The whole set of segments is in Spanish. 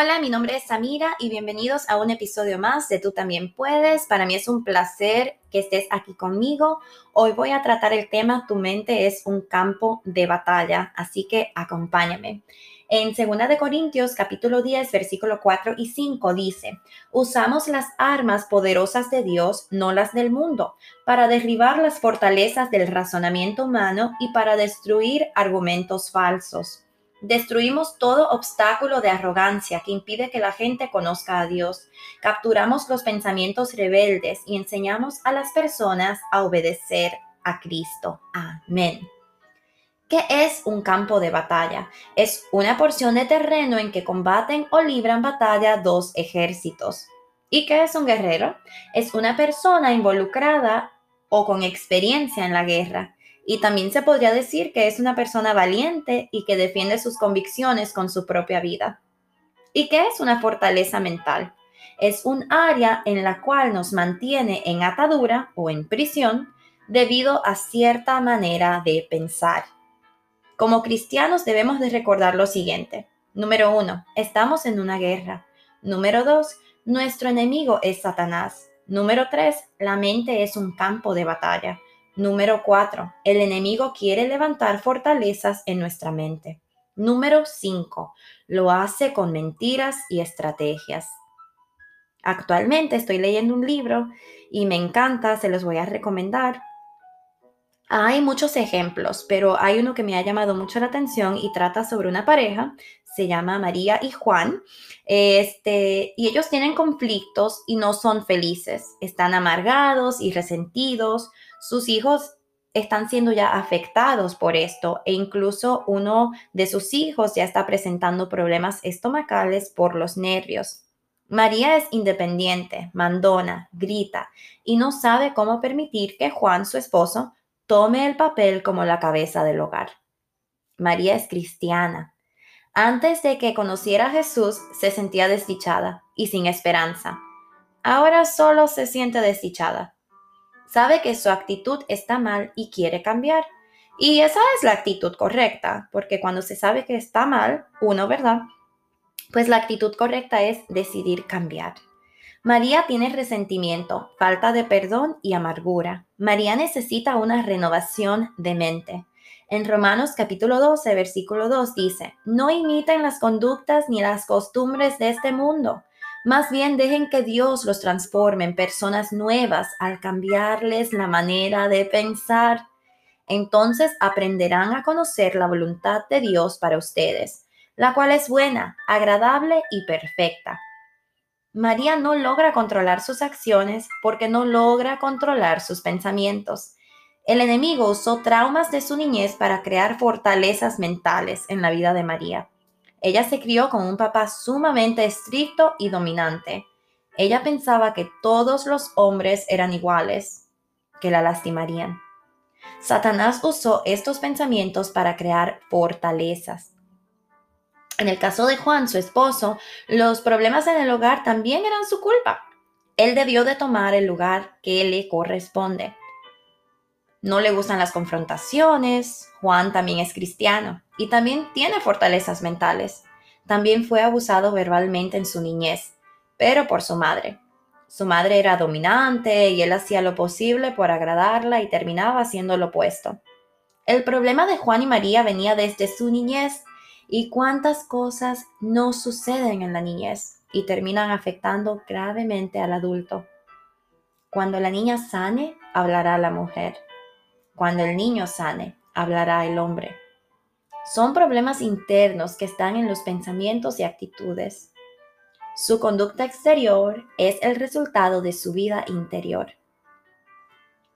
Hola, mi nombre es Samira y bienvenidos a un episodio más de Tú también puedes. Para mí es un placer que estés aquí conmigo. Hoy voy a tratar el tema Tu mente es un campo de batalla, así que acompáñame. En 2 de Corintios capítulo 10 versículo 4 y 5 dice, usamos las armas poderosas de Dios, no las del mundo, para derribar las fortalezas del razonamiento humano y para destruir argumentos falsos. Destruimos todo obstáculo de arrogancia que impide que la gente conozca a Dios. Capturamos los pensamientos rebeldes y enseñamos a las personas a obedecer a Cristo. Amén. ¿Qué es un campo de batalla? Es una porción de terreno en que combaten o libran batalla dos ejércitos. ¿Y qué es un guerrero? Es una persona involucrada o con experiencia en la guerra. Y también se podría decir que es una persona valiente y que defiende sus convicciones con su propia vida. ¿Y qué es una fortaleza mental? Es un área en la cual nos mantiene en atadura o en prisión debido a cierta manera de pensar. Como cristianos debemos de recordar lo siguiente. Número uno, estamos en una guerra. Número dos, nuestro enemigo es Satanás. Número tres, la mente es un campo de batalla. Número 4. El enemigo quiere levantar fortalezas en nuestra mente. Número 5. Lo hace con mentiras y estrategias. Actualmente estoy leyendo un libro y me encanta, se los voy a recomendar. Hay muchos ejemplos, pero hay uno que me ha llamado mucho la atención y trata sobre una pareja, se llama María y Juan, este, y ellos tienen conflictos y no son felices, están amargados y resentidos, sus hijos están siendo ya afectados por esto e incluso uno de sus hijos ya está presentando problemas estomacales por los nervios. María es independiente, mandona, grita y no sabe cómo permitir que Juan, su esposo, tome el papel como la cabeza del hogar. María es cristiana. Antes de que conociera a Jesús se sentía desdichada y sin esperanza. Ahora solo se siente desdichada sabe que su actitud está mal y quiere cambiar. Y esa es la actitud correcta, porque cuando se sabe que está mal, uno, ¿verdad? Pues la actitud correcta es decidir cambiar. María tiene resentimiento, falta de perdón y amargura. María necesita una renovación de mente. En Romanos capítulo 12, versículo 2 dice, no imiten las conductas ni las costumbres de este mundo más bien dejen que Dios los transforme en personas nuevas al cambiarles la manera de pensar. Entonces aprenderán a conocer la voluntad de Dios para ustedes, la cual es buena, agradable y perfecta. María no logra controlar sus acciones porque no logra controlar sus pensamientos. El enemigo usó traumas de su niñez para crear fortalezas mentales en la vida de María. Ella se crió con un papá sumamente estricto y dominante. Ella pensaba que todos los hombres eran iguales, que la lastimarían. Satanás usó estos pensamientos para crear fortalezas. En el caso de Juan, su esposo, los problemas en el hogar también eran su culpa. Él debió de tomar el lugar que le corresponde. No le gustan las confrontaciones. Juan también es cristiano y también tiene fortalezas mentales. También fue abusado verbalmente en su niñez, pero por su madre. Su madre era dominante y él hacía lo posible por agradarla y terminaba haciendo lo opuesto. El problema de Juan y María venía desde su niñez y cuántas cosas no suceden en la niñez y terminan afectando gravemente al adulto. Cuando la niña sane, hablará la mujer. Cuando el niño sane, hablará el hombre. Son problemas internos que están en los pensamientos y actitudes. Su conducta exterior es el resultado de su vida interior.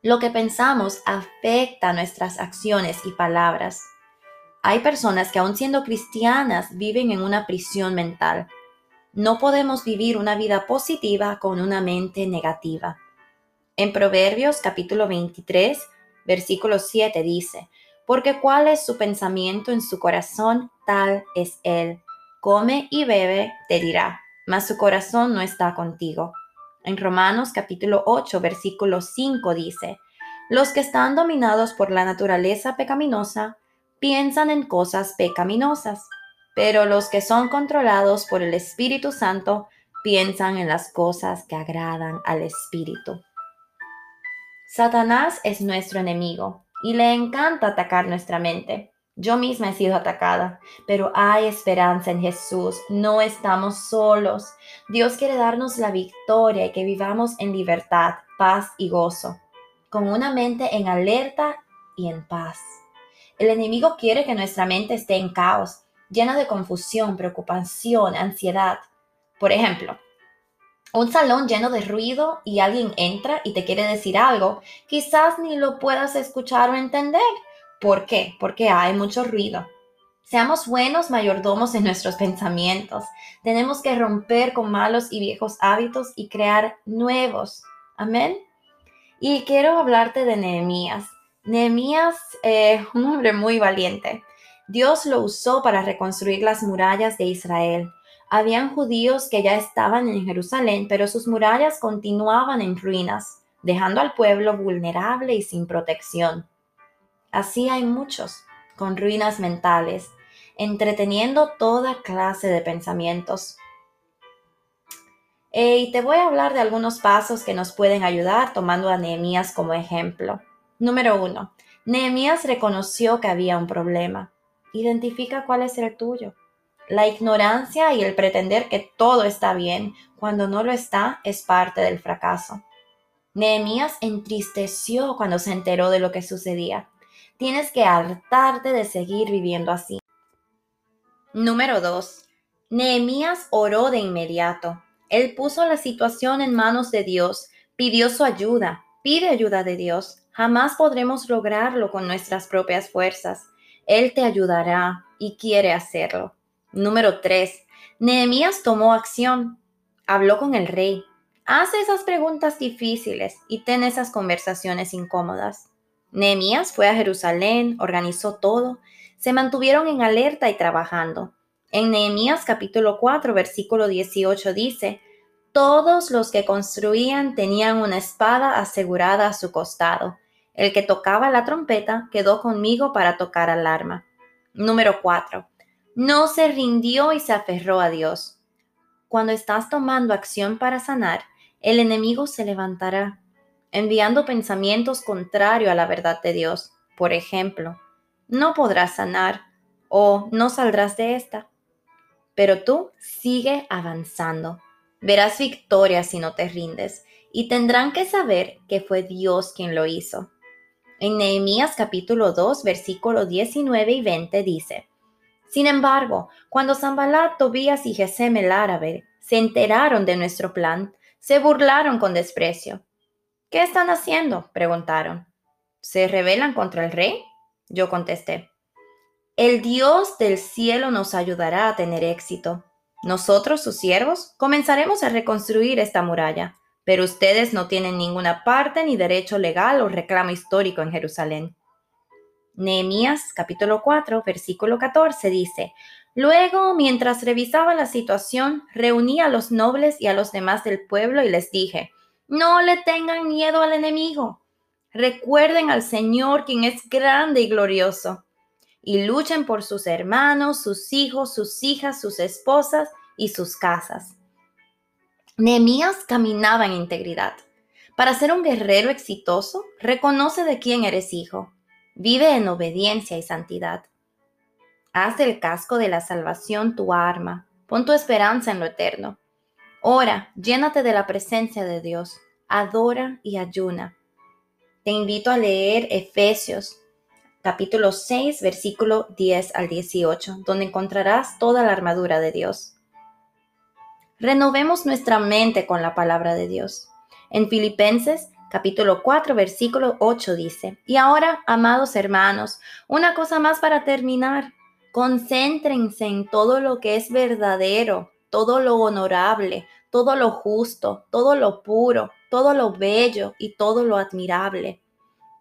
Lo que pensamos afecta nuestras acciones y palabras. Hay personas que aun siendo cristianas viven en una prisión mental. No podemos vivir una vida positiva con una mente negativa. En Proverbios capítulo 23, Versículo 7 dice, porque cuál es su pensamiento en su corazón, tal es él. Come y bebe, te dirá, mas su corazón no está contigo. En Romanos capítulo 8, versículo 5 dice, los que están dominados por la naturaleza pecaminosa piensan en cosas pecaminosas. pero los que son controlados por el Espíritu Santo piensan en las cosas que agradan al Espíritu. Satanás es nuestro enemigo y le encanta atacar nuestra mente. Yo misma he sido atacada, pero hay esperanza en Jesús. No estamos solos. Dios quiere darnos la victoria y que vivamos en libertad, paz y gozo, con una mente en alerta y en paz. El enemigo quiere que nuestra mente esté en caos, llena de confusión, preocupación, ansiedad. Por ejemplo, un salón lleno de ruido y alguien entra y te quiere decir algo, quizás ni lo puedas escuchar o entender. ¿Por qué? Porque hay mucho ruido. Seamos buenos mayordomos en nuestros pensamientos. Tenemos que romper con malos y viejos hábitos y crear nuevos. Amén. Y quiero hablarte de Nehemías. Nehemías, eh, un hombre muy valiente. Dios lo usó para reconstruir las murallas de Israel. Habían judíos que ya estaban en Jerusalén, pero sus murallas continuaban en ruinas, dejando al pueblo vulnerable y sin protección. Así hay muchos, con ruinas mentales, entreteniendo toda clase de pensamientos. Eh, y te voy a hablar de algunos pasos que nos pueden ayudar tomando a Nehemías como ejemplo. Número uno, Nehemías reconoció que había un problema. Identifica cuál es el tuyo. La ignorancia y el pretender que todo está bien cuando no lo está es parte del fracaso. Nehemías entristeció cuando se enteró de lo que sucedía. Tienes que hartarte de seguir viviendo así. Número 2. Nehemías oró de inmediato. Él puso la situación en manos de Dios, pidió su ayuda, pide ayuda de Dios. Jamás podremos lograrlo con nuestras propias fuerzas. Él te ayudará y quiere hacerlo. Número 3. Nehemías tomó acción. Habló con el rey. Hace esas preguntas difíciles y ten esas conversaciones incómodas. Nehemías fue a Jerusalén, organizó todo. Se mantuvieron en alerta y trabajando. En Nehemías capítulo 4, versículo 18 dice, Todos los que construían tenían una espada asegurada a su costado. El que tocaba la trompeta quedó conmigo para tocar alarma. Número 4 no se rindió y se aferró a Dios. Cuando estás tomando acción para sanar, el enemigo se levantará, enviando pensamientos contrarios a la verdad de Dios. Por ejemplo, no podrás sanar o no saldrás de esta. Pero tú sigue avanzando. Verás victoria si no te rindes y tendrán que saber que fue Dios quien lo hizo. En Nehemías capítulo 2, versículo 19 y 20 dice, sin embargo, cuando Zambalat, Tobías y Gesem el árabe se enteraron de nuestro plan, se burlaron con desprecio. ¿Qué están haciendo? preguntaron. ¿Se rebelan contra el rey? Yo contesté. El Dios del cielo nos ayudará a tener éxito. Nosotros, sus siervos, comenzaremos a reconstruir esta muralla, pero ustedes no tienen ninguna parte ni derecho legal o reclamo histórico en Jerusalén. Nehemías capítulo 4, versículo 14 dice, Luego, mientras revisaba la situación, reuní a los nobles y a los demás del pueblo y les dije, no le tengan miedo al enemigo. Recuerden al Señor, quien es grande y glorioso, y luchen por sus hermanos, sus hijos, sus hijas, sus esposas y sus casas. Nehemías caminaba en integridad. Para ser un guerrero exitoso, reconoce de quién eres hijo Vive en obediencia y santidad. Haz del casco de la salvación tu arma. Pon tu esperanza en lo eterno. Ora, llénate de la presencia de Dios. Adora y ayuna. Te invito a leer Efesios capítulo 6, versículo 10 al 18, donde encontrarás toda la armadura de Dios. Renovemos nuestra mente con la palabra de Dios. En Filipenses capítulo 4, versículo 8 dice, y ahora, amados hermanos, una cosa más para terminar, concéntrense en todo lo que es verdadero, todo lo honorable, todo lo justo, todo lo puro, todo lo bello y todo lo admirable.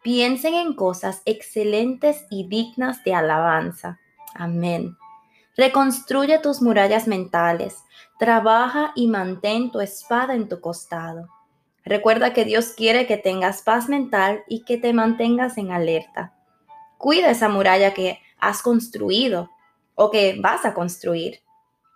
Piensen en cosas excelentes y dignas de alabanza. Amén. Reconstruye tus murallas mentales. Trabaja y mantén tu espada en tu costado. Recuerda que Dios quiere que tengas paz mental y que te mantengas en alerta. Cuida esa muralla que has construido. o que vas a construir.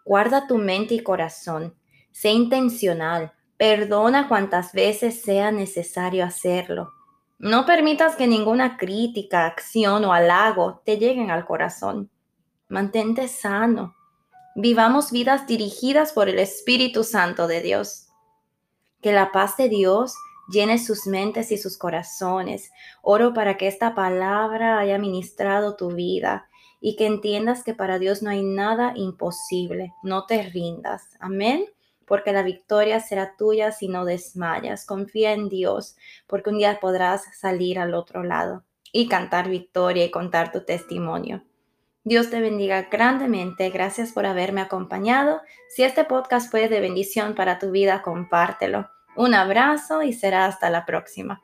Guarda tu mente y corazón. Sé intencional. Perdona cuantas veces sea necesario hacerlo. No permitas que ninguna crítica, acción o halago te lleguen al corazón. Mantente sano. Vivamos vidas dirigidas por el Espíritu Santo de Dios. Que la paz de Dios llene sus mentes y sus corazones. Oro para que esta palabra haya ministrado tu vida y que entiendas que para Dios no hay nada imposible. No te rindas. Amén. Porque la victoria será tuya si no desmayas. Confía en Dios, porque un día podrás salir al otro lado y cantar victoria y contar tu testimonio. Dios te bendiga grandemente. Gracias por haberme acompañado. Si este podcast fue de bendición para tu vida, compártelo. Un abrazo y será hasta la próxima.